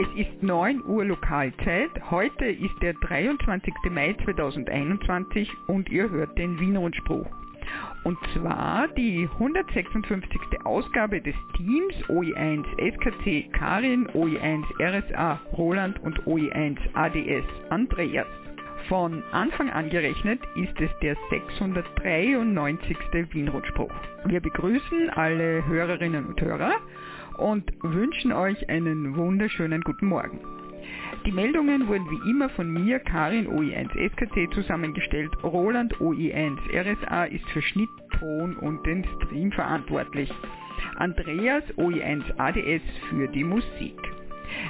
Es ist 9 Uhr Lokalzeit. Heute ist der 23. Mai 2021 und ihr hört den Wienrundspruch. Und zwar die 156. Ausgabe des Teams OE1 SKC Karin, OE1 RSA Roland und OE1 ADS Andreas. Von Anfang an gerechnet ist es der 693. Wienrundspruch. Wir begrüßen alle Hörerinnen und Hörer und wünschen euch einen wunderschönen guten Morgen. Die Meldungen wurden wie immer von mir, Karin OE1 SKC, zusammengestellt. Roland OE1 RSA ist für Schnitt, Ton und den Stream verantwortlich. Andreas OE1 ADS für die Musik.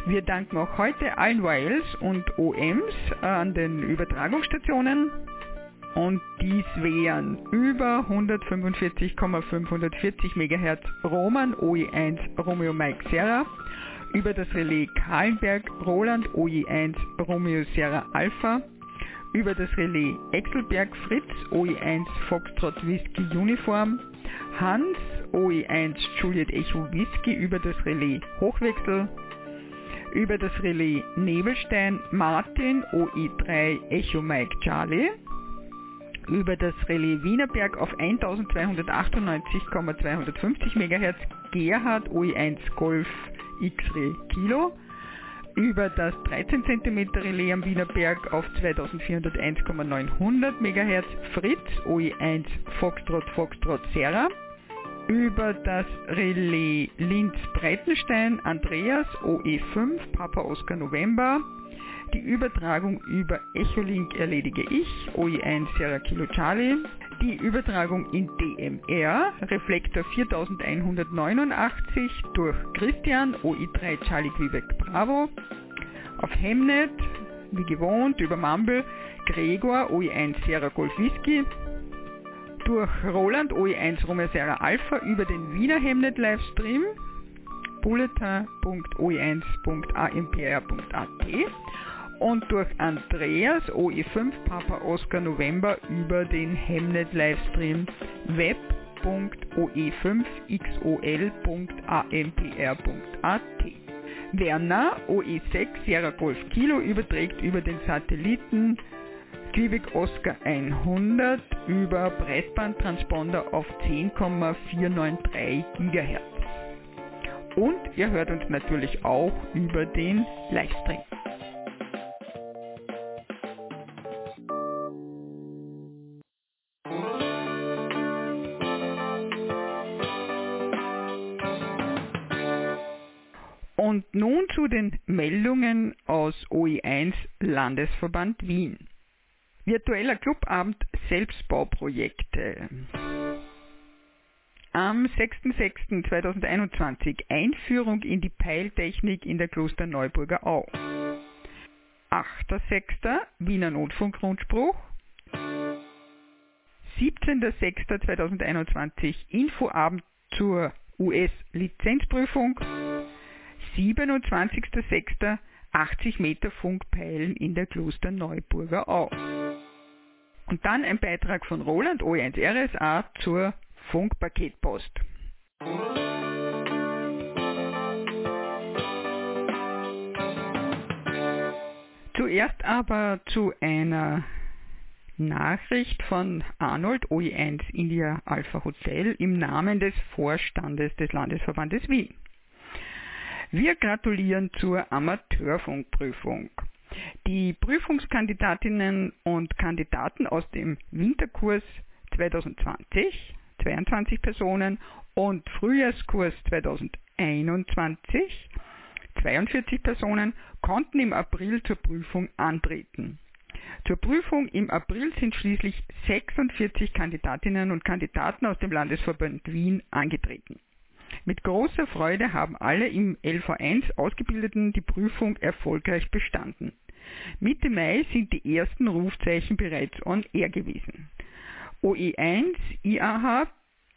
Wir danken auch heute allen Wiles und OMs an den Übertragungsstationen und dies wären über 145,540 MHz Roman OE1 Romeo Mike Serra, über das Relais Kahlenberg Roland OE1 Romeo Serra Alpha, über das Relais Exelberg Fritz OE1 Foxtrot Whisky Uniform, Hans OE1 Juliet Echo Whisky über das Relais Hochwechsel, über das Relais Nebelstein Martin OE3 Echo Mike Charlie, über das Relais Wienerberg auf 1298,250 MHz Gerhard OE1 Golf X-Ray Kilo, über das 13 cm Relais am Wienerberg auf 2401,900 MHz Fritz OE1 Foxtrot Foxtrot Serra, über das Relais Linz Breitenstein Andreas OE5 Papa Oscar November, die Übertragung über Echolink erledige ich, OE1 Sierra Kilo Charlie. Die Übertragung in DMR, Reflektor 4189 durch Christian, OE3 Charlie Quebec Bravo. Auf Hemnet, wie gewohnt, über Mumble, Gregor, OE1 Sierra Golf Whisky. Durch Roland, OE1 Romeo Sierra Alpha über den Wiener Hemnet Livestream bulletin.oe1.ampr.at und durch Andreas OE5 Papa Oscar November über den Hemnet Livestream web.oe5xol.ampr.at. Werner OE6 Sierra Golf Kilo überträgt über den Satelliten Quebec Oscar 100 über Breitbandtransponder auf 10,493 GHz. Und ihr hört uns natürlich auch über den Livestream. Zu den Meldungen aus OE1 Landesverband Wien. Virtueller Clubabend Selbstbauprojekte. Am 6.6.2021 Einführung in die Peiltechnik in der Klosterneuburger Au. 8.6. Wiener Notfunkrundspruch. 17.06.2021 Infoabend zur US-Lizenzprüfung. 27.06. 80 Meter Funkpeilen in der Klosterneuburger Au. Und dann ein Beitrag von Roland O1 RSA zur Funkpaketpost. Zuerst aber zu einer Nachricht von Arnold OE1 India Alpha Hotel im Namen des Vorstandes des Landesverbandes Wien. Wir gratulieren zur Amateurfunkprüfung. Die Prüfungskandidatinnen und Kandidaten aus dem Winterkurs 2020, 22 Personen, und Frühjahrskurs 2021, 42 Personen, konnten im April zur Prüfung antreten. Zur Prüfung im April sind schließlich 46 Kandidatinnen und Kandidaten aus dem Landesverband Wien angetreten. Mit großer Freude haben alle im LV1 Ausgebildeten die Prüfung erfolgreich bestanden. Mitte Mai sind die ersten Rufzeichen bereits on air gewesen. OE1 IAH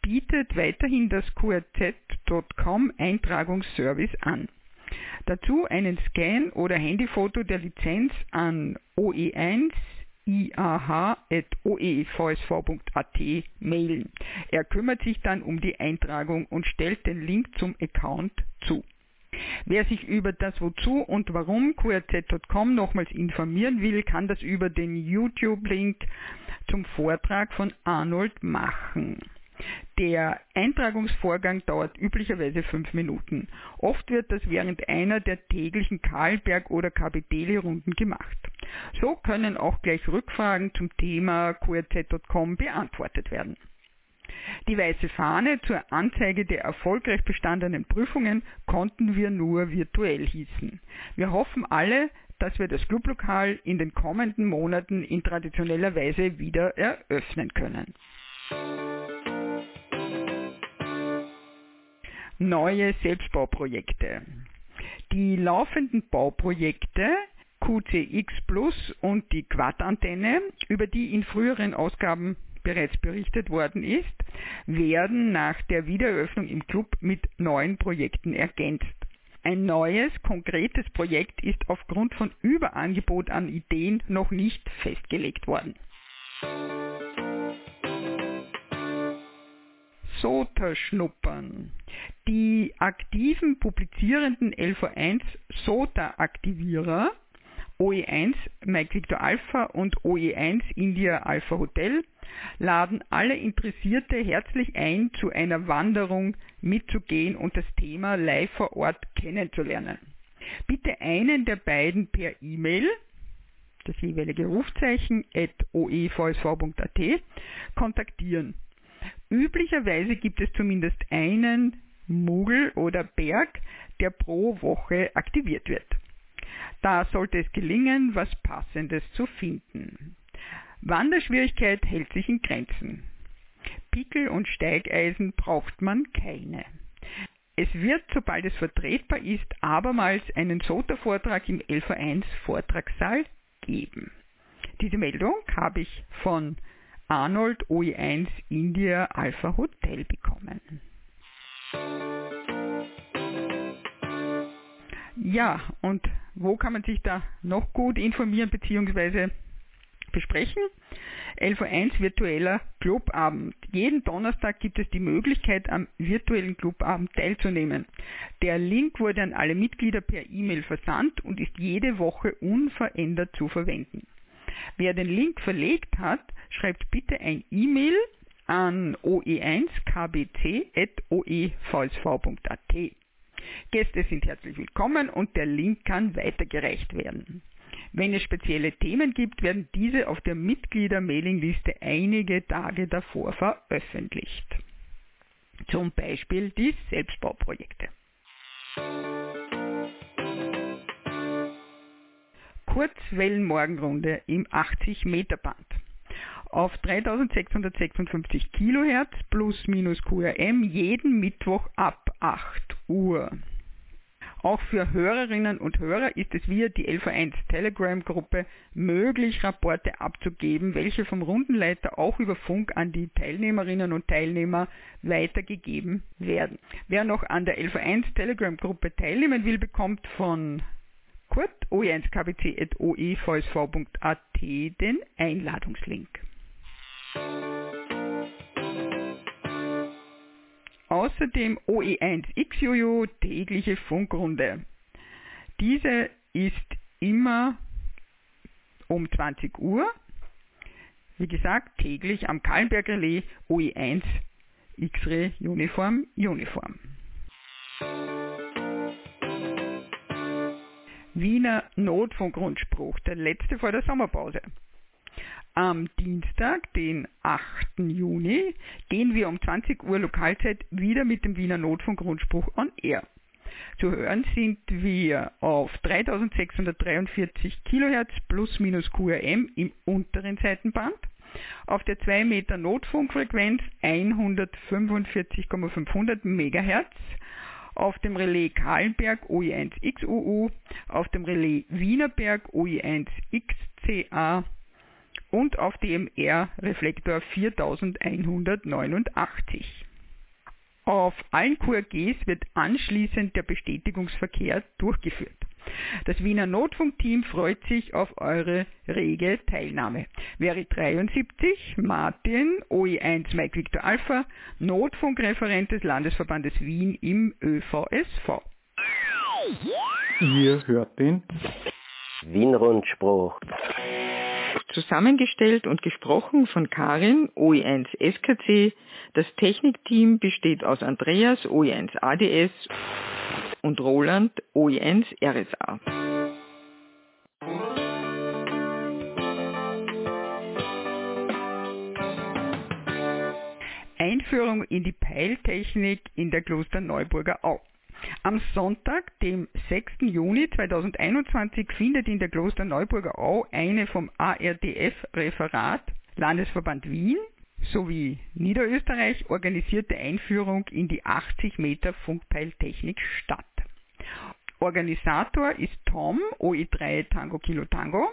bietet weiterhin das QRZ.com Eintragungsservice an. Dazu einen Scan oder Handyfoto der Lizenz an OE1 iah.oevsv.at mailen. Er kümmert sich dann um die Eintragung und stellt den Link zum Account zu. Wer sich über das Wozu und Warum QRZ.com nochmals informieren will, kann das über den YouTube-Link zum Vortrag von Arnold machen. Der Eintragungsvorgang dauert üblicherweise fünf Minuten. Oft wird das während einer der täglichen Karlberg- oder KBDeli-Runden gemacht. So können auch gleich Rückfragen zum Thema QRZ.com beantwortet werden. Die weiße Fahne zur Anzeige der erfolgreich bestandenen Prüfungen konnten wir nur virtuell hießen. Wir hoffen alle, dass wir das Clublokal in den kommenden Monaten in traditioneller Weise wieder eröffnen können. Neue Selbstbauprojekte. Die laufenden Bauprojekte QCX Plus und die Quad-Antenne, über die in früheren Ausgaben bereits berichtet worden ist, werden nach der Wiedereröffnung im Club mit neuen Projekten ergänzt. Ein neues, konkretes Projekt ist aufgrund von Überangebot an Ideen noch nicht festgelegt worden. SOTA-Schnuppern. Die aktiven publizierenden LV1 SOTA-Aktivierer OE1 Mike Victor Alpha und OE1 India Alpha Hotel laden alle Interessierte herzlich ein, zu einer Wanderung mitzugehen und das Thema live vor Ort kennenzulernen. Bitte einen der beiden per E-Mail, das jeweilige Rufzeichen at oevsv.at, kontaktieren. Üblicherweise gibt es zumindest einen Mugel oder Berg, der pro Woche aktiviert wird. Da sollte es gelingen, was Passendes zu finden. Wanderschwierigkeit hält sich in Grenzen. Pickel und Steigeisen braucht man keine. Es wird, sobald es vertretbar ist, abermals einen SOTA-Vortrag im LV1 Vortragssaal geben. Diese Meldung habe ich von Arnold OE1 India Alpha Hotel bekommen. Ja, und wo kann man sich da noch gut informieren bzw besprechen. 11.1 virtueller Clubabend. Jeden Donnerstag gibt es die Möglichkeit, am virtuellen Clubabend teilzunehmen. Der Link wurde an alle Mitglieder per E-Mail versandt und ist jede Woche unverändert zu verwenden. Wer den Link verlegt hat, schreibt bitte ein E-Mail an oe1kbc.oevsv.at. Gäste sind herzlich willkommen und der Link kann weitergereicht werden. Wenn es spezielle Themen gibt, werden diese auf der Mitglieder-Mailingliste einige Tage davor veröffentlicht. Zum Beispiel die Selbstbauprojekte. Kurzwellenmorgenrunde im 80 Meter Band. Auf 3656 Kilohertz plus minus QRM jeden Mittwoch ab 8 Uhr. Auch für Hörerinnen und Hörer ist es via die LV1 Telegram-Gruppe möglich, Rapporte abzugeben, welche vom Rundenleiter auch über Funk an die Teilnehmerinnen und Teilnehmer weitergegeben werden. Wer noch an der LV1 Telegram-Gruppe teilnehmen will, bekommt von Kurt oe1kbc.oevsv.at den Einladungslink. Außerdem OE1XJojo tägliche Funkrunde. Diese ist immer um 20 Uhr. Wie gesagt, täglich am Kallenberg Relais OE1 X-Ray Uniform Uniform. Wiener Notfunkgrundspruch, der letzte vor der Sommerpause. Am Dienstag, den 8. Juni, gehen wir um 20 Uhr Lokalzeit wieder mit dem Wiener Notfunk-Rundspruch on Air. Zu hören sind wir auf 3643 kHz plus minus QRM im unteren Seitenband, auf der 2 Meter Notfunkfrequenz 145,500 MHz, auf dem Relais Kahlenberg OE1XUU, auf dem Relais Wienerberg OE1XCA und auf DMR Reflektor 4189. Auf allen QRGs wird anschließend der Bestätigungsverkehr durchgeführt. Das Wiener Notfunkteam freut sich auf eure rege Teilnahme. Wäre 73 Martin OE1 Mike Victor Alpha, Notfunkreferent des Landesverbandes Wien im ÖVSV. Ihr hört den Wienrundspruch. Zusammengestellt und gesprochen von Karin, OE1 SKC. Das Technikteam besteht aus Andreas, OE1 ADS und Roland, OE1 RSA. Einführung in die Peiltechnik in der Klosterneuburger Au. Am Sonntag, dem 6. Juni 2021, findet in der Klosterneuburger Au eine vom ARDF-Referat Landesverband Wien sowie Niederösterreich organisierte Einführung in die 80 Meter Funkpeiltechnik statt. Organisator ist Tom, OE3 Tango Kilo Tango.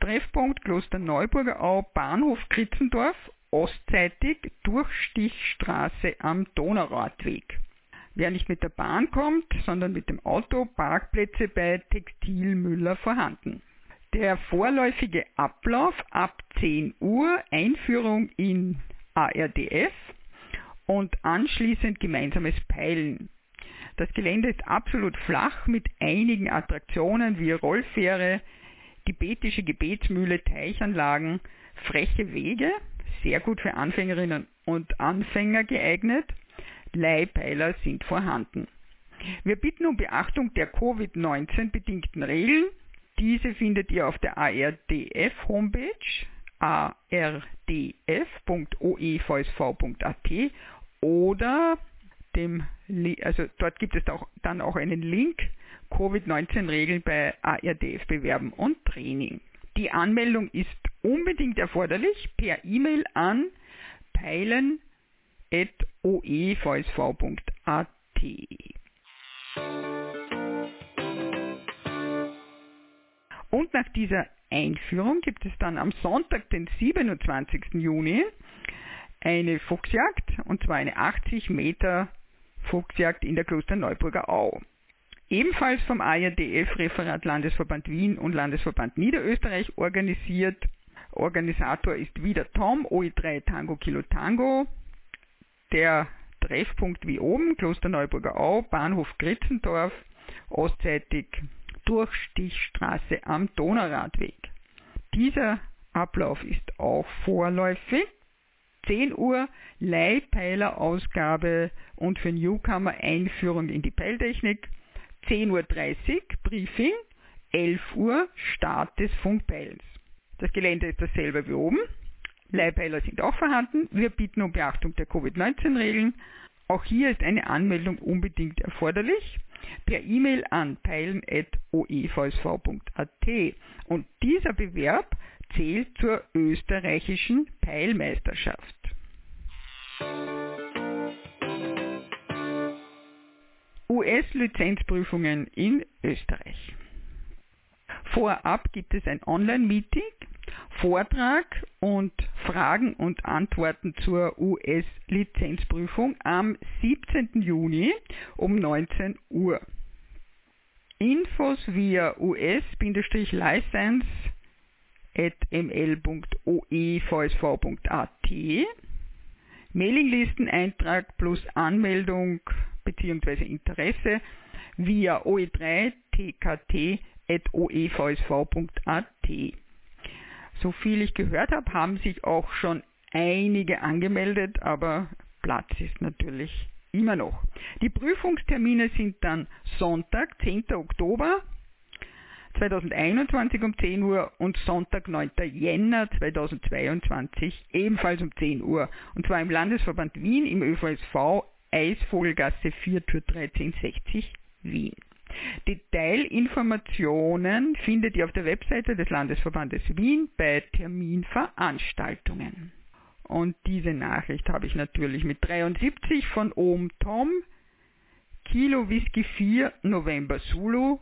Treffpunkt Klosterneuburger Au, Bahnhof Kritzendorf, ostseitig Durchstichstraße am Donauradweg. Wer nicht mit der Bahn kommt, sondern mit dem Auto, Parkplätze bei Textilmüller vorhanden. Der vorläufige Ablauf ab 10 Uhr, Einführung in ARDF und anschließend gemeinsames Peilen. Das Gelände ist absolut flach mit einigen Attraktionen wie Rollfähre, tibetische Gebetsmühle, Teichanlagen, freche Wege, sehr gut für Anfängerinnen und Anfänger geeignet. Leihpeiler sind vorhanden. Wir bitten um Beachtung der Covid-19 bedingten Regeln. Diese findet ihr auf der ARDF Homepage ardf.oevsv.at oder dem, also dort gibt es auch, dann auch einen Link Covid-19-Regeln bei ARDF bewerben und Training. Die Anmeldung ist unbedingt erforderlich per E-Mail an peilen.oevsv.at. Und nach dieser Einführung gibt es dann am Sonntag, den 27. Juni, eine Fuchsjagd, und zwar eine 80 Meter Fuchsjagd in der Klosterneuburger Au. Ebenfalls vom ARDF-Referat Landesverband Wien und Landesverband Niederösterreich organisiert. Organisator ist wieder Tom, OE3 Tango Kilo Tango. Der Treffpunkt wie oben, Klosterneuburger Au, Bahnhof Gritzendorf, ostseitig Durchstichstraße am Donauradweg. Dieser Ablauf ist auch vorläufig. 10 Uhr Leihpeilerausgabe und für Newcomer Einführung in die Peiltechnik. 10.30 Uhr Briefing, 11 Uhr Start des Funkpeilens. Das Gelände ist dasselbe wie oben. Leihpeiler sind auch vorhanden. Wir bitten um Beachtung der Covid-19-Regeln. Auch hier ist eine Anmeldung unbedingt erforderlich per E-Mail an peilen.oevsv.at. Und dieser Bewerb zählt zur österreichischen Peilmeisterschaft. US-Lizenzprüfungen in Österreich. Vorab gibt es ein Online-Meeting, Vortrag und Fragen und Antworten zur US-Lizenzprüfung am 17. Juni um 19 Uhr. Infos via us-license.ml.oevsv.at Mailinglisteneintrag plus Anmeldung bzw. Interesse via oe3tkt.oevsv.at. So viel ich gehört habe, haben sich auch schon einige angemeldet, aber Platz ist natürlich immer noch. Die Prüfungstermine sind dann Sonntag, 10. Oktober 2021 um 10 Uhr und Sonntag, 9. Jänner 2022 ebenfalls um 10 Uhr. Und zwar im Landesverband Wien im ÖVSV Eisvogelgasse 4 Tür 1360 Wien. Detailinformationen findet ihr auf der Webseite des Landesverbandes Wien bei Terminveranstaltungen. Und diese Nachricht habe ich natürlich mit 73 von Ohm Tom, Kilo Whisky 4 November Zulu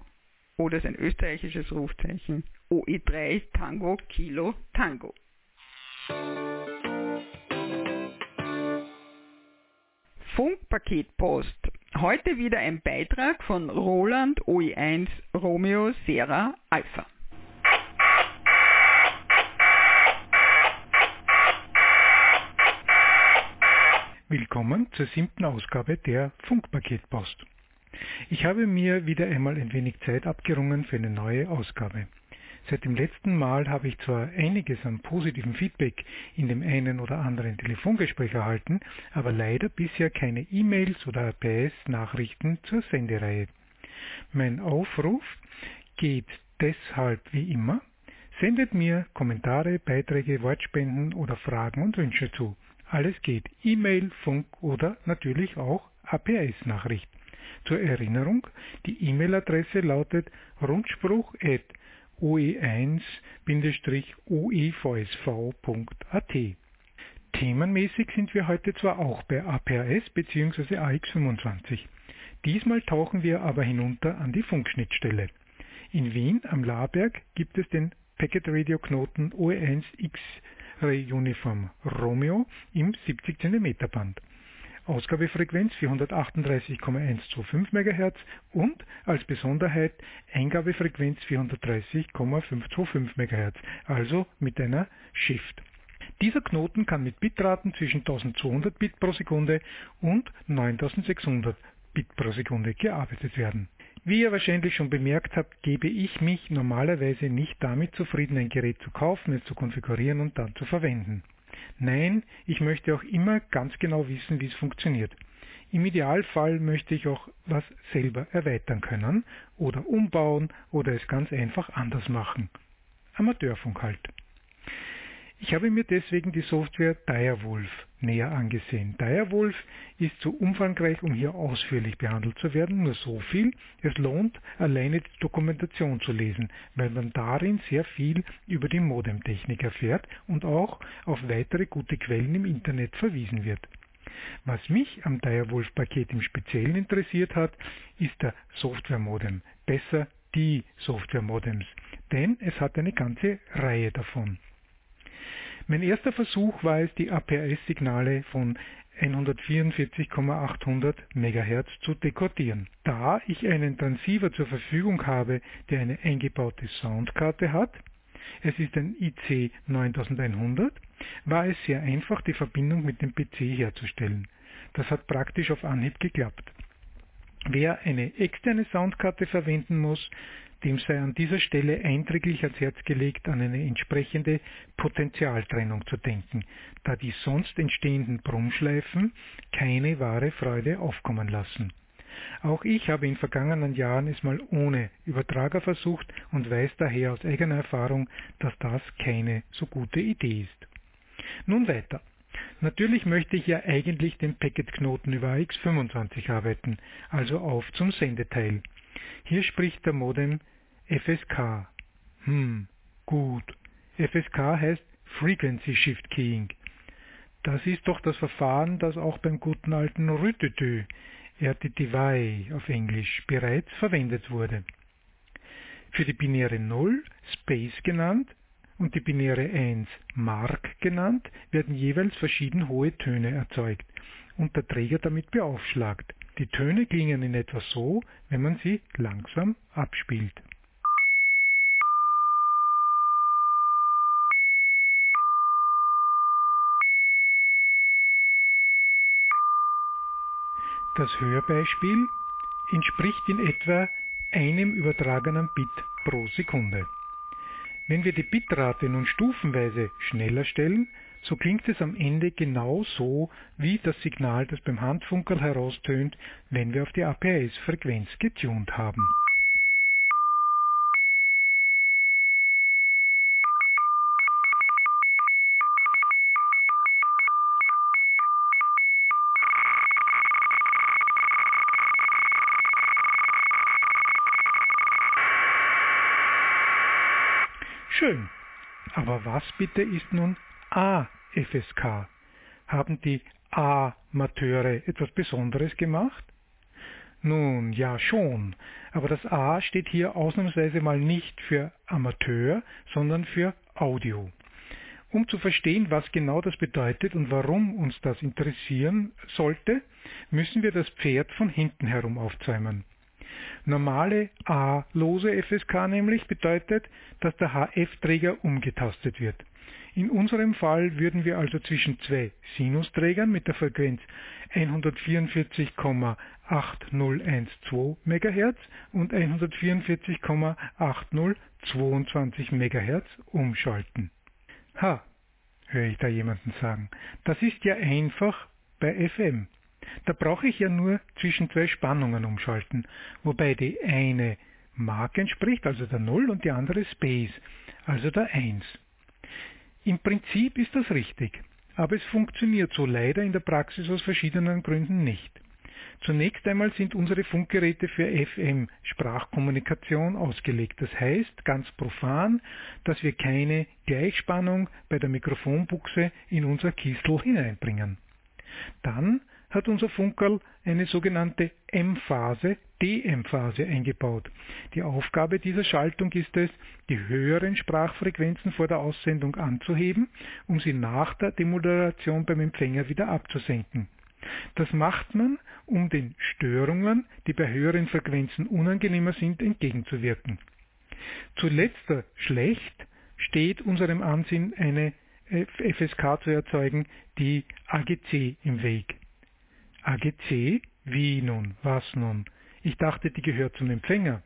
oder sein österreichisches Rufzeichen OE3 Tango Kilo Tango. Funkpaketpost. Heute wieder ein Beitrag von Roland OE1 Romeo Sierra Alpha. Willkommen zur siebten Ausgabe der Funkpaketpost. Ich habe mir wieder einmal ein wenig Zeit abgerungen für eine neue Ausgabe. Seit dem letzten Mal habe ich zwar einiges an positivem Feedback in dem einen oder anderen Telefongespräch erhalten, aber leider bisher keine E-Mails oder APS-Nachrichten zur Sendereihe. Mein Aufruf geht deshalb wie immer, sendet mir Kommentare, Beiträge, Wortspenden oder Fragen und Wünsche zu. Alles geht. E-Mail, Funk oder natürlich auch APS-Nachricht. Zur Erinnerung, die E-Mail-Adresse lautet rundspruch@ oe1-oevsv.at. Themenmäßig sind wir heute zwar auch bei APRS bzw. AX25. Diesmal tauchen wir aber hinunter an die Funkschnittstelle. In Wien am Laberg gibt es den Packet Radio Knoten OE1 X-Ray Uniform Romeo im 70 cm Band. Ausgabefrequenz 438,125 MHz und als Besonderheit Eingabefrequenz 430,525 MHz, also mit einer Shift. Dieser Knoten kann mit Bitraten zwischen 1200 Bit pro Sekunde und 9600 Bit pro Sekunde gearbeitet werden. Wie ihr wahrscheinlich schon bemerkt habt, gebe ich mich normalerweise nicht damit zufrieden, ein Gerät zu kaufen, es zu konfigurieren und dann zu verwenden. Nein, ich möchte auch immer ganz genau wissen, wie es funktioniert. Im Idealfall möchte ich auch was selber erweitern können oder umbauen oder es ganz einfach anders machen. Amateurfunk halt. Ich habe mir deswegen die Software Direwolf näher angesehen. Direwolf ist zu umfangreich, um hier ausführlich behandelt zu werden, nur so viel, es lohnt, alleine die Dokumentation zu lesen, weil man darin sehr viel über die Modemtechnik erfährt und auch auf weitere gute Quellen im Internet verwiesen wird. Was mich am Direwolf-Paket im Speziellen interessiert hat, ist der Software-Modem, besser die Software-Modems, denn es hat eine ganze Reihe davon. Mein erster Versuch war es, die APRS-Signale von 144,800 MHz zu dekodieren. Da ich einen Transceiver zur Verfügung habe, der eine eingebaute Soundkarte hat, es ist ein IC 9100, war es sehr einfach, die Verbindung mit dem PC herzustellen. Das hat praktisch auf Anhieb geklappt. Wer eine externe Soundkarte verwenden muss, dem sei an dieser Stelle eindringlich ans Herz gelegt, an eine entsprechende Potentialtrennung zu denken, da die sonst entstehenden Brummschleifen keine wahre Freude aufkommen lassen. Auch ich habe in vergangenen Jahren es mal ohne Übertrager versucht und weiß daher aus eigener Erfahrung, dass das keine so gute Idee ist. Nun weiter. Natürlich möchte ich ja eigentlich den Packetknoten über AX25 arbeiten, also auf zum Sendeteil. Hier spricht der Modem FSK. Hm, gut. FSK heißt Frequency Shift Keying. Das ist doch das Verfahren, das auch beim guten alten Rütütü, RTTY auf Englisch, bereits verwendet wurde. Für die binäre 0, Space genannt, und die binäre 1, Mark genannt, werden jeweils verschieden hohe Töne erzeugt und der Träger damit beaufschlagt. Die Töne klingen in etwa so, wenn man sie langsam abspielt. Das Hörbeispiel entspricht in etwa einem übertragenen Bit pro Sekunde. Wenn wir die Bitrate nun stufenweise schneller stellen, so klingt es am Ende genau so wie das Signal, das beim Handfunkerl heraustönt, wenn wir auf die APS-Frequenz getunt haben. Schön. Aber was bitte ist nun AFSK? Haben die Amateure etwas Besonderes gemacht? Nun, ja schon, aber das A steht hier ausnahmsweise mal nicht für Amateur, sondern für Audio. Um zu verstehen, was genau das bedeutet und warum uns das interessieren sollte, müssen wir das Pferd von hinten herum aufzäumen. Normale A-lose FSK nämlich bedeutet, dass der HF-Träger umgetastet wird. In unserem Fall würden wir also zwischen zwei Sinusträgern mit der Frequenz 144,8 8012 MHz und 144,8022 MHz umschalten. Ha, höre ich da jemanden sagen. Das ist ja einfach bei FM. Da brauche ich ja nur zwischen zwei Spannungen umschalten, wobei die eine Mark entspricht, also der 0, und die andere Space, also der 1. Im Prinzip ist das richtig, aber es funktioniert so leider in der Praxis aus verschiedenen Gründen nicht. Zunächst einmal sind unsere Funkgeräte für FM-Sprachkommunikation ausgelegt. Das heißt ganz profan, dass wir keine Gleichspannung bei der Mikrofonbuchse in unser Kistel hineinbringen. Dann hat unser Funkerl eine sogenannte M-Phase, DM-Phase eingebaut. Die Aufgabe dieser Schaltung ist es, die höheren Sprachfrequenzen vor der Aussendung anzuheben, um sie nach der Demodulation beim Empfänger wieder abzusenken. Das macht man, um den Störungen, die bei höheren Frequenzen unangenehmer sind, entgegenzuwirken. Zu letzter schlecht steht unserem Ansinn eine FSK zu erzeugen, die AGC im Weg. AGC? Wie nun? Was nun? Ich dachte, die gehört zum Empfänger.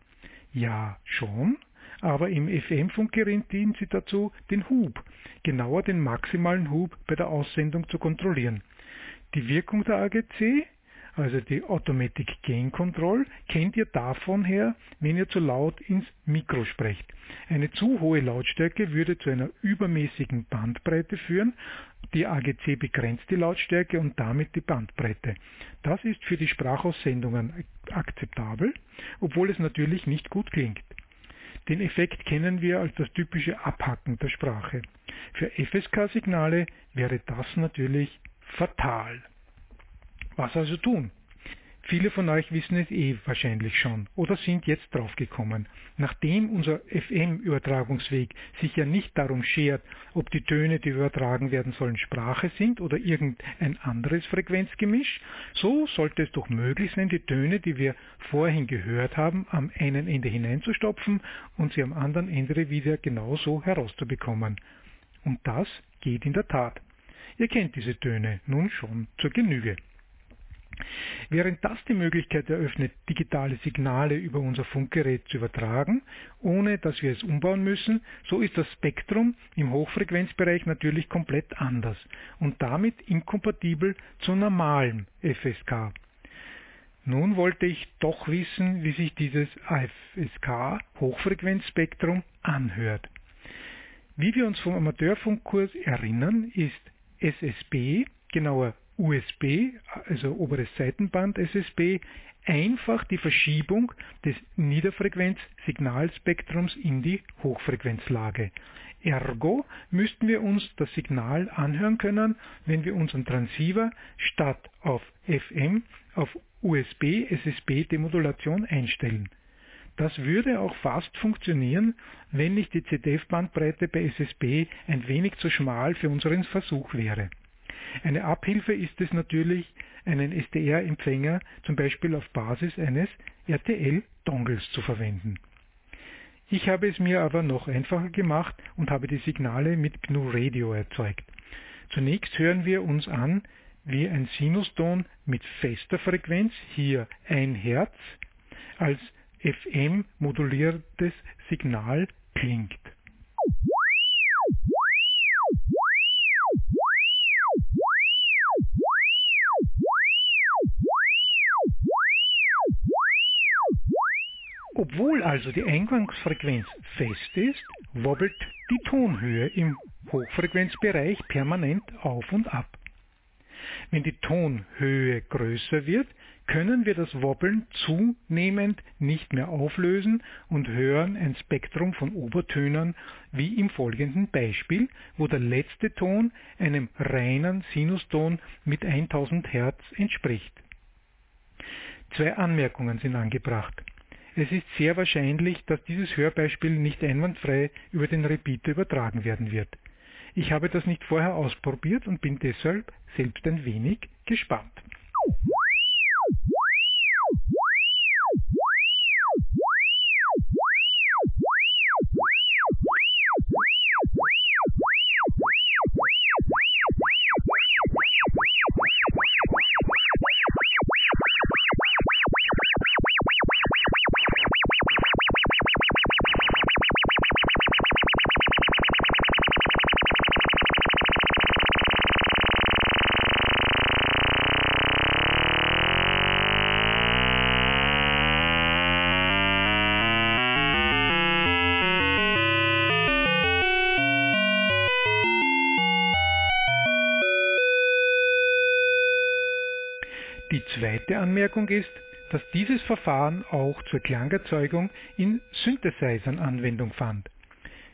Ja, schon, aber im FM-Funkgerät dient sie dazu, den Hub, genauer den maximalen Hub bei der Aussendung zu kontrollieren. Die Wirkung der AGC, also die Automatic Gain Control, kennt ihr davon her, wenn ihr zu laut ins Mikro sprecht. Eine zu hohe Lautstärke würde zu einer übermäßigen Bandbreite führen. Die AGC begrenzt die Lautstärke und damit die Bandbreite. Das ist für die Sprachaussendungen akzeptabel, obwohl es natürlich nicht gut klingt. Den Effekt kennen wir als das typische Abhacken der Sprache. Für FSK-Signale wäre das natürlich fatal. Was also tun? Viele von euch wissen es eh wahrscheinlich schon oder sind jetzt draufgekommen. Nachdem unser FM-Übertragungsweg sich ja nicht darum schert, ob die Töne, die übertragen werden sollen, Sprache sind oder irgendein anderes Frequenzgemisch, so sollte es doch möglich sein, die Töne, die wir vorhin gehört haben, am einen Ende hineinzustopfen und sie am anderen Ende wieder genauso herauszubekommen. Und das geht in der Tat. Ihr kennt diese Töne nun schon zur Genüge. Während das die Möglichkeit eröffnet, digitale Signale über unser Funkgerät zu übertragen, ohne dass wir es umbauen müssen, so ist das Spektrum im Hochfrequenzbereich natürlich komplett anders und damit inkompatibel zu normalem FSK. Nun wollte ich doch wissen, wie sich dieses AFSK Hochfrequenzspektrum anhört. Wie wir uns vom Amateurfunkkurs erinnern, ist SSB, genauer USB, also oberes Seitenband SSB, einfach die Verschiebung des Niederfrequenz-Signalspektrums in die Hochfrequenzlage. Ergo müssten wir uns das Signal anhören können, wenn wir unseren Transceiver statt auf FM auf USB-SSB-Demodulation einstellen. Das würde auch fast funktionieren, wenn nicht die ZDF-Bandbreite bei SSB ein wenig zu schmal für unseren Versuch wäre. Eine Abhilfe ist es natürlich, einen SDR-Empfänger zum Beispiel auf Basis eines RTL-Dongles zu verwenden. Ich habe es mir aber noch einfacher gemacht und habe die Signale mit GNU Radio erzeugt. Zunächst hören wir uns an, wie ein Sinuston mit fester Frequenz, hier 1 Hertz, als FM moduliertes Signal klingt. Obwohl also die Eingangsfrequenz fest ist, wobbelt die Tonhöhe im Hochfrequenzbereich permanent auf und ab. Wenn die Tonhöhe größer wird, können wir das Wobbeln zunehmend nicht mehr auflösen und hören ein Spektrum von Obertönen wie im folgenden Beispiel, wo der letzte Ton einem reinen Sinuston mit 1000 Hertz entspricht. Zwei Anmerkungen sind angebracht. Es ist sehr wahrscheinlich, dass dieses Hörbeispiel nicht einwandfrei über den Repeater übertragen werden wird. Ich habe das nicht vorher ausprobiert und bin deshalb selbst ein wenig gespannt. Anmerkung ist, dass dieses Verfahren auch zur Klangerzeugung in Synthesizern Anwendung fand.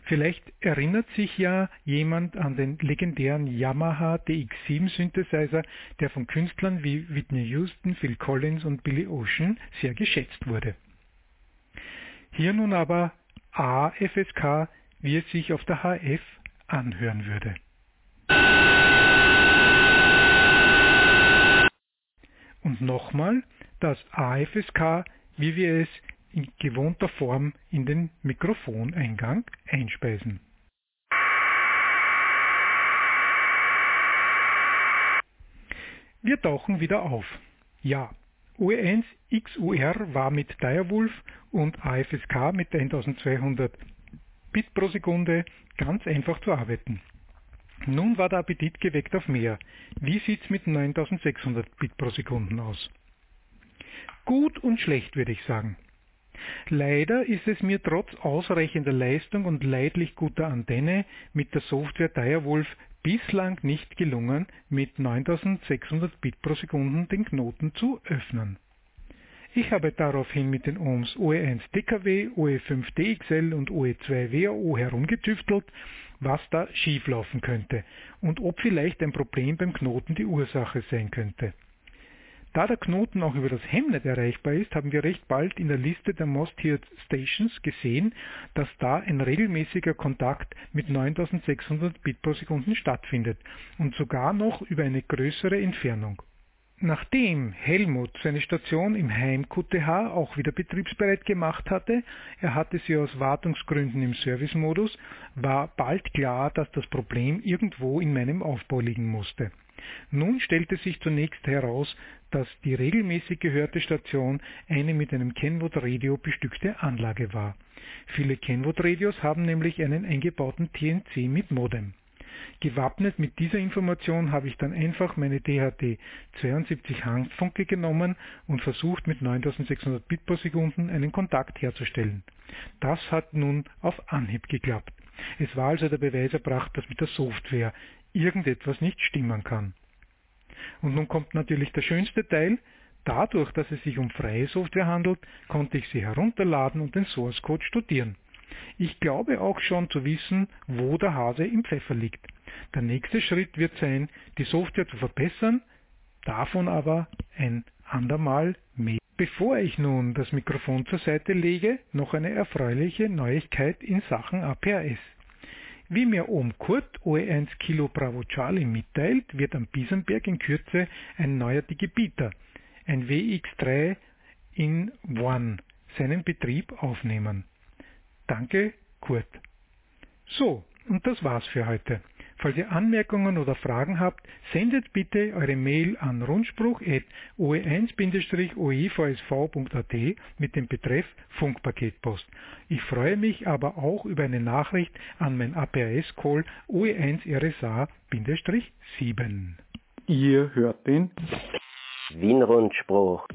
Vielleicht erinnert sich ja jemand an den legendären Yamaha DX7 Synthesizer, der von Künstlern wie Whitney Houston, Phil Collins und Billy Ocean sehr geschätzt wurde. Hier nun aber AFSK, wie es sich auf der HF anhören würde. Und nochmal das AFSK, wie wir es in gewohnter Form in den Mikrofoneingang einspeisen. Wir tauchen wieder auf. Ja, OE1 XUR war mit Direwolf und AFSK mit 1200 Bit pro Sekunde ganz einfach zu arbeiten. Nun war der Appetit geweckt auf mehr. Wie sieht's mit 9600 Bit pro Sekunde aus? Gut und schlecht würde ich sagen. Leider ist es mir trotz ausreichender Leistung und leidlich guter Antenne mit der Software Direwolf bislang nicht gelungen, mit 9600 Bit pro Sekunde den Knoten zu öffnen. Ich habe daraufhin mit den Ohms OE1 DKW, OE5 DXL und OE2 WAO herumgetüftelt, was da schieflaufen könnte und ob vielleicht ein Problem beim Knoten die Ursache sein könnte. Da der Knoten auch über das Hemnet erreichbar ist, haben wir recht bald in der Liste der Most Heard Stations gesehen, dass da ein regelmäßiger Kontakt mit 9600 Bit pro Sekunde stattfindet und sogar noch über eine größere Entfernung. Nachdem Helmut seine Station im Heim QTH auch wieder betriebsbereit gemacht hatte, er hatte sie aus Wartungsgründen im Servicemodus, war bald klar, dass das Problem irgendwo in meinem Aufbau liegen musste. Nun stellte sich zunächst heraus, dass die regelmäßig gehörte Station eine mit einem Kenwood Radio bestückte Anlage war. Viele Kenwood Radios haben nämlich einen eingebauten TNC mit Modem. Gewappnet mit dieser Information habe ich dann einfach meine DHT 72 Handfunke genommen und versucht mit 9600 Bit pro Sekunden einen Kontakt herzustellen. Das hat nun auf Anhieb geklappt. Es war also der Beweis erbracht, dass mit der Software irgendetwas nicht stimmen kann. Und nun kommt natürlich der schönste Teil. Dadurch, dass es sich um freie Software handelt, konnte ich sie herunterladen und den Source Code studieren. Ich glaube auch schon zu wissen, wo der Hase im Pfeffer liegt. Der nächste Schritt wird sein, die Software zu verbessern, davon aber ein andermal mehr. Bevor ich nun das Mikrofon zur Seite lege, noch eine erfreuliche Neuigkeit in Sachen APRS. Wie mir Ohm Kurt OE1 Kilo Bravo Charlie mitteilt, wird am Biesenberg in Kürze ein neuer Digibeater, ein WX3 in One, seinen Betrieb aufnehmen. Danke, Kurt. So, und das war's für heute. Falls ihr Anmerkungen oder Fragen habt, sendet bitte eure Mail an rundspruch.oe1-oevsv.at mit dem Betreff Funkpaketpost. Ich freue mich aber auch über eine Nachricht an mein APRS-Call OE1-RSA-7. Ihr hört den Wien-Rundspruch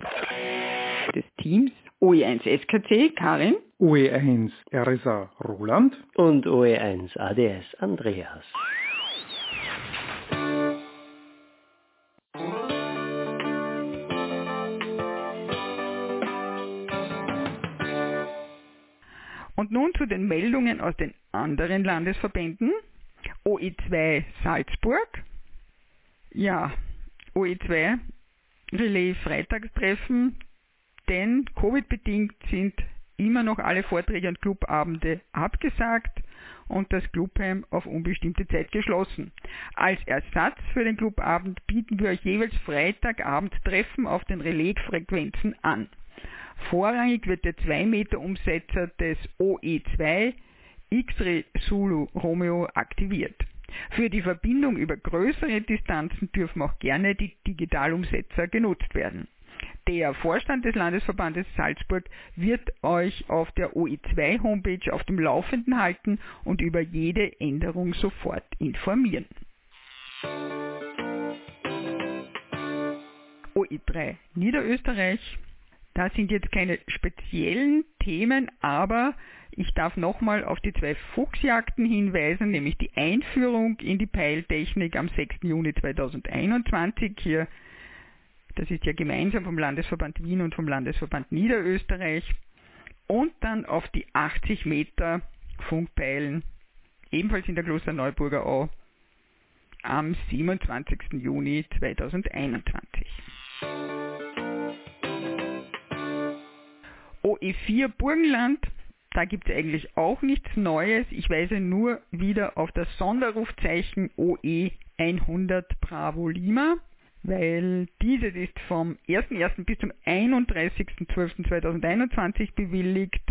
des Teams OE1 SKC Karin, OE1 RSA Roland und OE1 ADS Andreas. Und nun zu den Meldungen aus den anderen Landesverbänden. OE2 Salzburg. Ja, OE2 Relais Freitagstreffen, denn Covid-bedingt sind immer noch alle Vorträge und Clubabende abgesagt und das Clubheim auf unbestimmte Zeit geschlossen. Als Ersatz für den Clubabend bieten wir euch jeweils Freitagabend Treffen auf den Relais-Frequenzen an. Vorrangig wird der 2 Meter Umsetzer des OE2 X-Ray Zulu Romeo aktiviert. Für die Verbindung über größere Distanzen dürfen auch gerne die Digitalumsetzer genutzt werden. Der Vorstand des Landesverbandes Salzburg wird euch auf der OE2 Homepage auf dem Laufenden halten und über jede Änderung sofort informieren. OE3 Niederösterreich da sind jetzt keine speziellen Themen, aber ich darf nochmal auf die zwei Fuchsjagden hinweisen, nämlich die Einführung in die Peiltechnik am 6. Juni 2021. Hier Das ist ja gemeinsam vom Landesverband Wien und vom Landesverband Niederösterreich. Und dann auf die 80 Meter Funkpeilen, ebenfalls in der Klosterneuburger Au, am 27. Juni 2021. OE4 Burgenland, da gibt es eigentlich auch nichts Neues. Ich weise nur wieder auf das Sonderrufzeichen OE 100 Bravo Lima, weil dieses ist vom 1.1. bis zum 31.12.2021 bewilligt.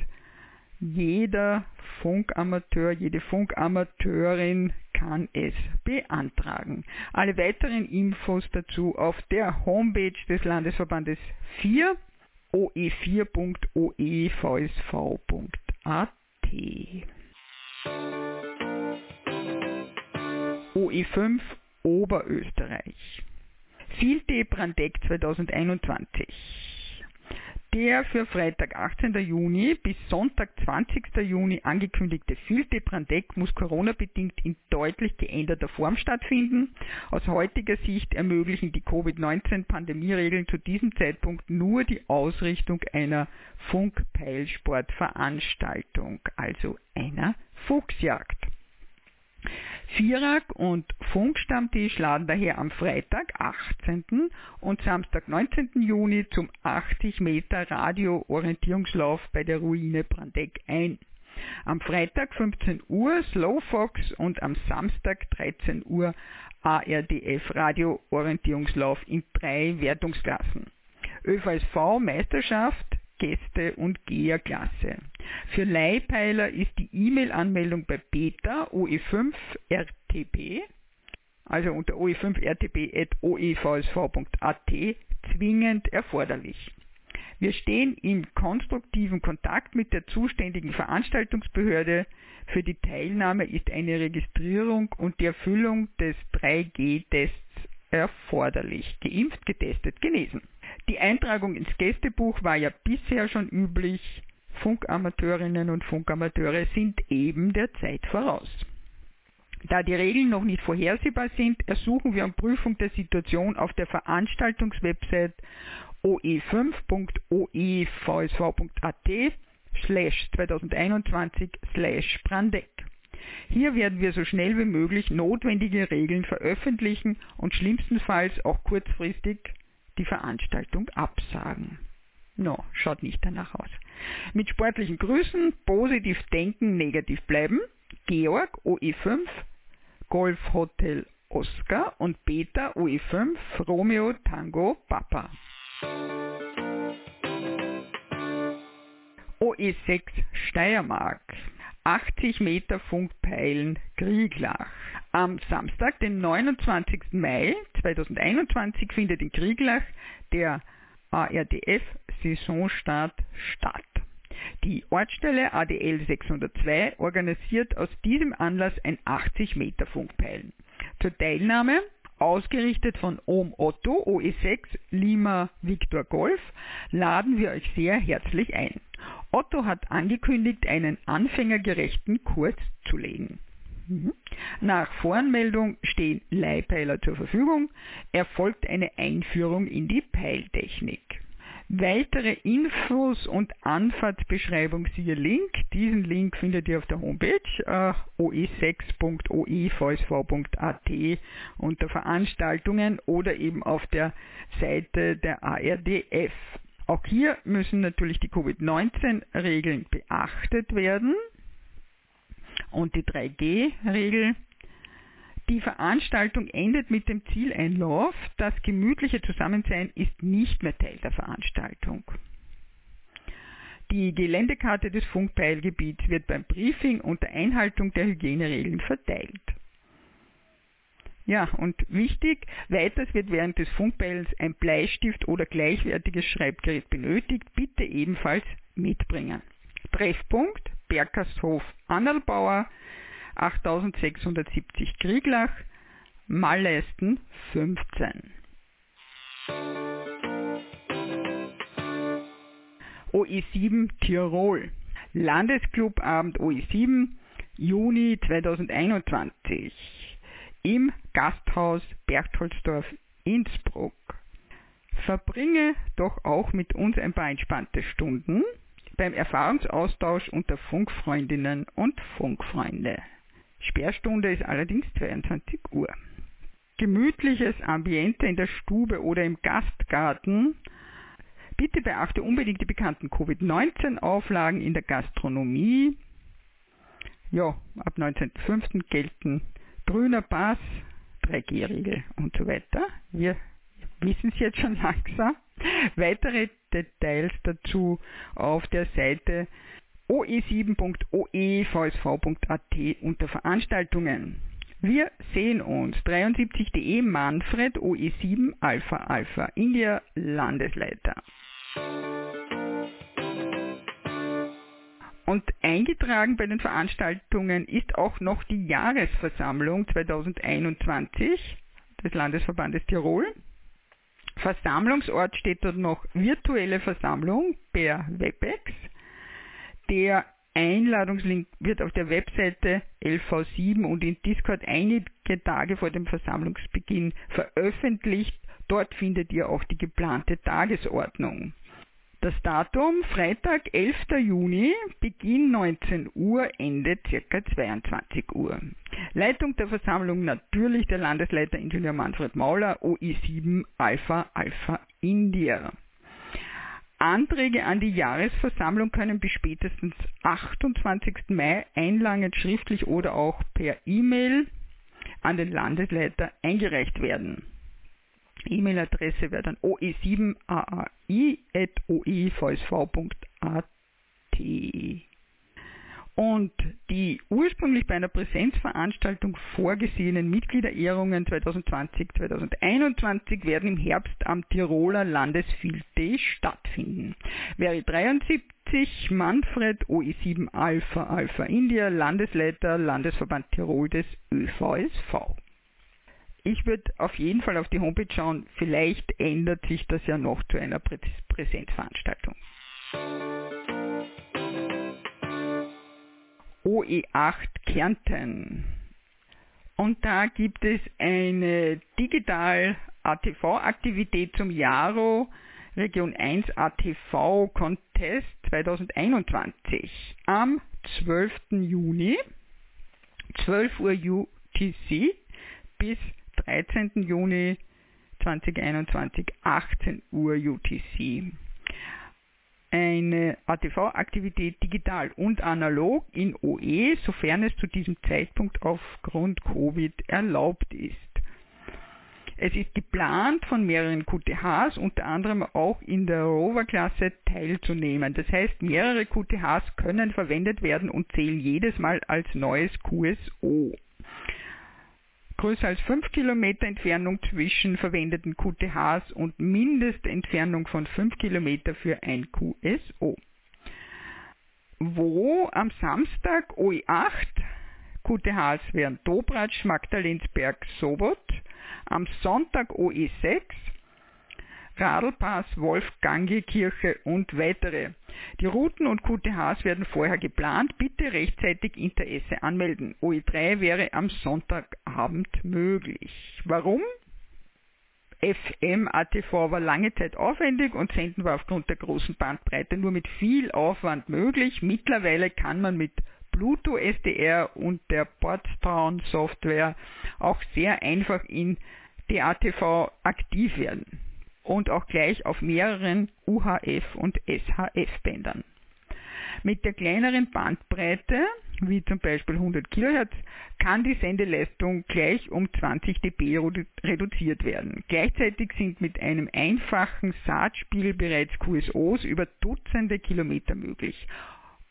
Jeder Funkamateur, jede Funkamateurin kann es beantragen. Alle weiteren Infos dazu auf der Homepage des Landesverbandes 4 oe4.oevsv.at. OE5 Oberösterreich. Filte Brandeck 2021. Der für Freitag 18. Juni bis Sonntag 20. Juni angekündigte Filte Brandeck muss Corona-bedingt in deutlich geänderter Form stattfinden. Aus heutiger Sicht ermöglichen die Covid-19-Pandemieregeln zu diesem Zeitpunkt nur die Ausrichtung einer Funkpeilsportveranstaltung, also einer Fuchsjagd. Vierak und Funkstammtisch laden daher am Freitag, 18. und Samstag, 19. Juni zum 80 Meter Radio-Orientierungslauf bei der Ruine Brandeck ein. Am Freitag 15 Uhr Slowfox und am Samstag 13 Uhr ARDF Radio-Orientierungslauf in drei Wertungsklassen. ÖVSV Meisterschaft Gäste- und Geherklasse. Für Leihpeiler ist die E-Mail-Anmeldung bei beta oe5rtp, also unter oe5rtp.oevsv.at, zwingend erforderlich. Wir stehen im konstruktiven Kontakt mit der zuständigen Veranstaltungsbehörde. Für die Teilnahme ist eine Registrierung und die Erfüllung des 3G-Tests erforderlich. Geimpft, getestet, genesen. Die Eintragung ins Gästebuch war ja bisher schon üblich. Funkamateurinnen und Funkamateure sind eben der Zeit voraus. Da die Regeln noch nicht vorhersehbar sind, ersuchen wir um Prüfung der Situation auf der Veranstaltungswebsite oe5.oevsv.at slash 2021 slash Brandeck. Hier werden wir so schnell wie möglich notwendige Regeln veröffentlichen und schlimmstenfalls auch kurzfristig die Veranstaltung absagen. No, schaut nicht danach aus. Mit sportlichen Grüßen, positiv denken, negativ bleiben. Georg OE5, Golf Hotel Oscar und Peter OE5, Romeo Tango Papa. OE6 Steiermark. 80 Meter Funkpeilen Krieglach. Am Samstag, den 29. Mai 2021, findet in Krieglach der ARDF-Saisonstart statt. Die Ortsstelle ADL 602 organisiert aus diesem Anlass ein 80 Meter Funkpeilen. Zur Teilnahme ausgerichtet von OM Otto OE6 Lima Victor Golf, laden wir euch sehr herzlich ein. Otto hat angekündigt, einen anfängergerechten Kurs zu legen. Mhm. Nach Voranmeldung stehen Leihpeiler zur Verfügung. Erfolgt eine Einführung in die Peiltechnik. Weitere Infos und Anfahrtsbeschreibung siehe Link. Diesen Link findet ihr auf der Homepage äh, oe6.oevsv.at unter Veranstaltungen oder eben auf der Seite der ARDF. Auch hier müssen natürlich die Covid-19-Regeln beachtet werden und die 3G-Regel. Die Veranstaltung endet mit dem Zieleinlauf. Das gemütliche Zusammensein ist nicht mehr Teil der Veranstaltung. Die Geländekarte des Funkpeilgebiets wird beim Briefing unter Einhaltung der Hygieneregeln verteilt. Ja, und wichtig, weiters wird während des Funkpeilens ein Bleistift oder gleichwertiges Schreibgerät benötigt, bitte ebenfalls mitbringen. Treffpunkt Berkershof Annalbauer 8670 Krieglach, Malleisten 15. OE7 Tirol Landesclubabend OE7 Juni 2021 im Gasthaus Berchtoldsdorf Innsbruck. Verbringe doch auch mit uns ein paar entspannte Stunden beim Erfahrungsaustausch unter Funkfreundinnen und Funkfreunde. Sperrstunde ist allerdings 22 Uhr. Gemütliches Ambiente in der Stube oder im Gastgarten. Bitte beachte unbedingt die bekannten Covid-19-Auflagen in der Gastronomie. Ja, ab 19.05. gelten grüner Pass, 3G-Regel und so weiter. Wir wissen es jetzt schon langsam. Weitere Details dazu auf der Seite oe7.oevsv.at unter Veranstaltungen. Wir sehen uns 73.de Manfred OE7 Alpha Alpha India Landesleiter. Und eingetragen bei den Veranstaltungen ist auch noch die Jahresversammlung 2021 des Landesverbandes Tirol. Versammlungsort steht dort noch virtuelle Versammlung per WebEx. Der Einladungslink wird auf der Webseite LV7 und in Discord einige Tage vor dem Versammlungsbeginn veröffentlicht. Dort findet ihr auch die geplante Tagesordnung. Das Datum Freitag, 11. Juni, Beginn 19 Uhr, Ende ca. 22 Uhr. Leitung der Versammlung natürlich der Landesleiter Ingenieur Manfred Mauler, OI7 Alpha Alpha India. Anträge an die Jahresversammlung können bis spätestens 28. Mai einlangend schriftlich oder auch per E-Mail an den Landesleiter eingereicht werden. E-Mail-Adresse wäre dann oe7aai.oevsv.at. Und die ursprünglich bei einer Präsenzveranstaltung vorgesehenen Mitgliederehrungen 2020-2021 werden im Herbst am Tiroler Landesfilte stattfinden. Wäre 73 Manfred OE7 Alpha Alpha India Landesleiter Landesverband Tirol des ÖVSV. Ich würde auf jeden Fall auf die Homepage schauen. Vielleicht ändert sich das ja noch zu einer Prä Präsenzveranstaltung. OE8 Kärnten. Und da gibt es eine Digital ATV-Aktivität zum Jaro Region 1 ATV Contest 2021 am 12. Juni 12 Uhr UTC bis 13. Juni 2021, 18 Uhr UTC. Eine ATV-Aktivität digital und analog in OE, sofern es zu diesem Zeitpunkt aufgrund Covid erlaubt ist. Es ist geplant, von mehreren QTHs, unter anderem auch in der Rover-Klasse, teilzunehmen. Das heißt, mehrere QTHs können verwendet werden und zählen jedes Mal als neues QSO größer als 5 Kilometer Entfernung zwischen verwendeten QTHs und Mindestentfernung von 5 Kilometer für ein QSO. Wo am Samstag OE8 QTHs wären Dobratsch, Magdalensberg, Sobot, am Sonntag OE6 Radlpass, Wolfgangekirche und weitere. Die Routen und QTHs werden vorher geplant. Bitte rechtzeitig Interesse anmelden. OE3 wäre am Sonntagabend möglich. Warum? FM ATV war lange Zeit aufwendig und Senden war aufgrund der großen Bandbreite nur mit viel Aufwand möglich. Mittlerweile kann man mit Bluetooth SDR und der Portstown Software auch sehr einfach in DATV aktiv werden und auch gleich auf mehreren UHF- und SHF-Bändern. Mit der kleineren Bandbreite, wie zum Beispiel 100 kHz, kann die Sendeleistung gleich um 20 dB reduziert werden. Gleichzeitig sind mit einem einfachen Saatspiel bereits QSOs über Dutzende Kilometer möglich,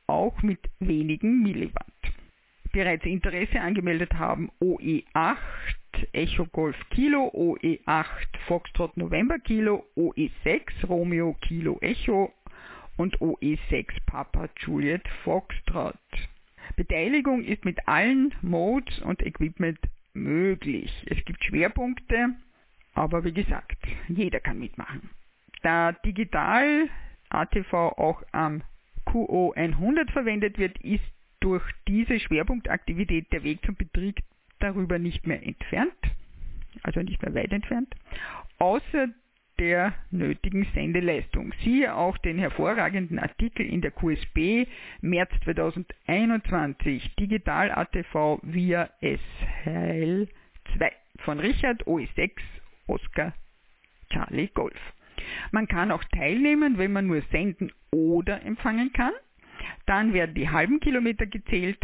auch mit wenigen Milliwatt. Bereits Interesse angemeldet haben OE8 Echo Golf Kilo, OE8 Foxtrot November Kilo, OE6 Romeo Kilo Echo und OE6 Papa Juliet Foxtrot. Beteiligung ist mit allen Modes und Equipment möglich. Es gibt Schwerpunkte, aber wie gesagt, jeder kann mitmachen. Da digital ATV auch am QO 100 verwendet wird, ist durch diese Schwerpunktaktivität der Weg zum Betrieb darüber nicht mehr entfernt, also nicht mehr weit entfernt. Außerdem der nötigen Sendeleistung. Siehe auch den hervorragenden Artikel in der QSB März 2021 Digital ATV via SHL 2 von Richard OE6 Oscar Charlie Golf. Man kann auch teilnehmen, wenn man nur senden oder empfangen kann. Dann werden die halben Kilometer gezählt.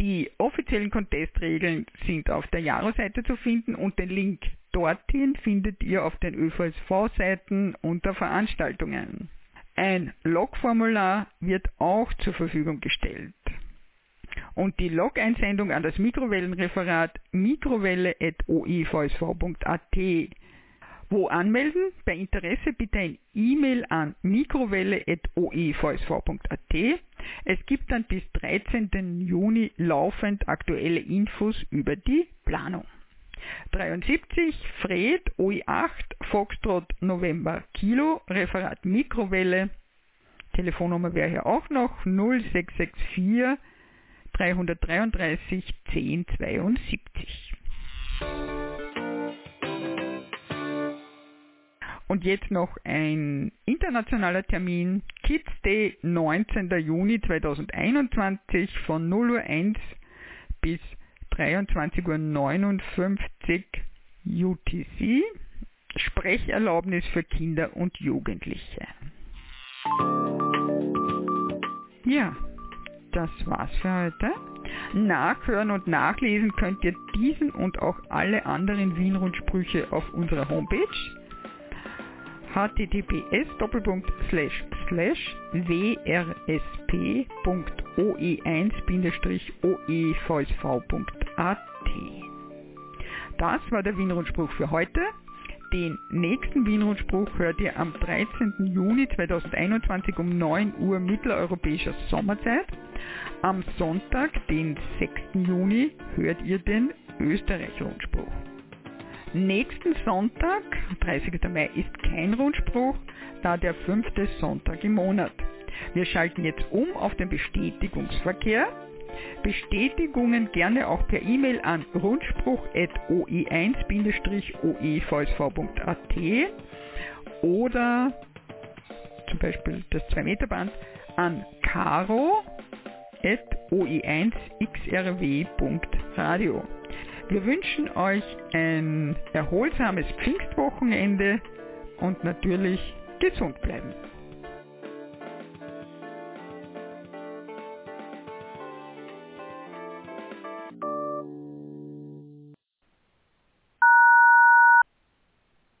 Die offiziellen Contestregeln sind auf der Jaro-Seite zu finden und den Link dorthin findet ihr auf den ÖVSV-Seiten unter Veranstaltungen. Ein Logformular wird auch zur Verfügung gestellt. Und die Log-Einsendung an das Mikrowellenreferat mikrowelle.oivsv.at wo anmelden? Bei Interesse bitte ein E-Mail an mikrowelle.oevsv.at. Es gibt dann bis 13. Juni laufend aktuelle Infos über die Planung. 73 Fred OI8 Foxtrot November Kilo Referat Mikrowelle. Telefonnummer wäre hier auch noch 0664 333 1072. Und jetzt noch ein internationaler Termin. Kids Day 19. Juni 2021 von 0 Uhr 1 bis 23.59 Uhr UTC. Sprecherlaubnis für Kinder und Jugendliche. Ja, das war's für heute. Nachhören und nachlesen könnt ihr diesen und auch alle anderen Wienrundsprüche auf unserer Homepage https wrsp.oe1-oevsv.at. Das war der Wienrundspruch für heute. Den nächsten Wienrundspruch hört ihr am 13. Juni 2021 um 9 Uhr mitteleuropäischer Sommerzeit. Am Sonntag, den 6. Juni, hört ihr den Österreich-Rundspruch. Nächsten Sonntag, 30. Mai, ist kein Rundspruch, da der fünfte Sonntag im Monat. Wir schalten jetzt um auf den Bestätigungsverkehr. Bestätigungen gerne auch per E-Mail an rundspruch.oe1-oevsv.at oder zum Beispiel das 2-Meter-Band an caro.oe1xrw.radio. Wir wünschen euch ein erholsames Pfingstwochenende und natürlich gesund bleiben.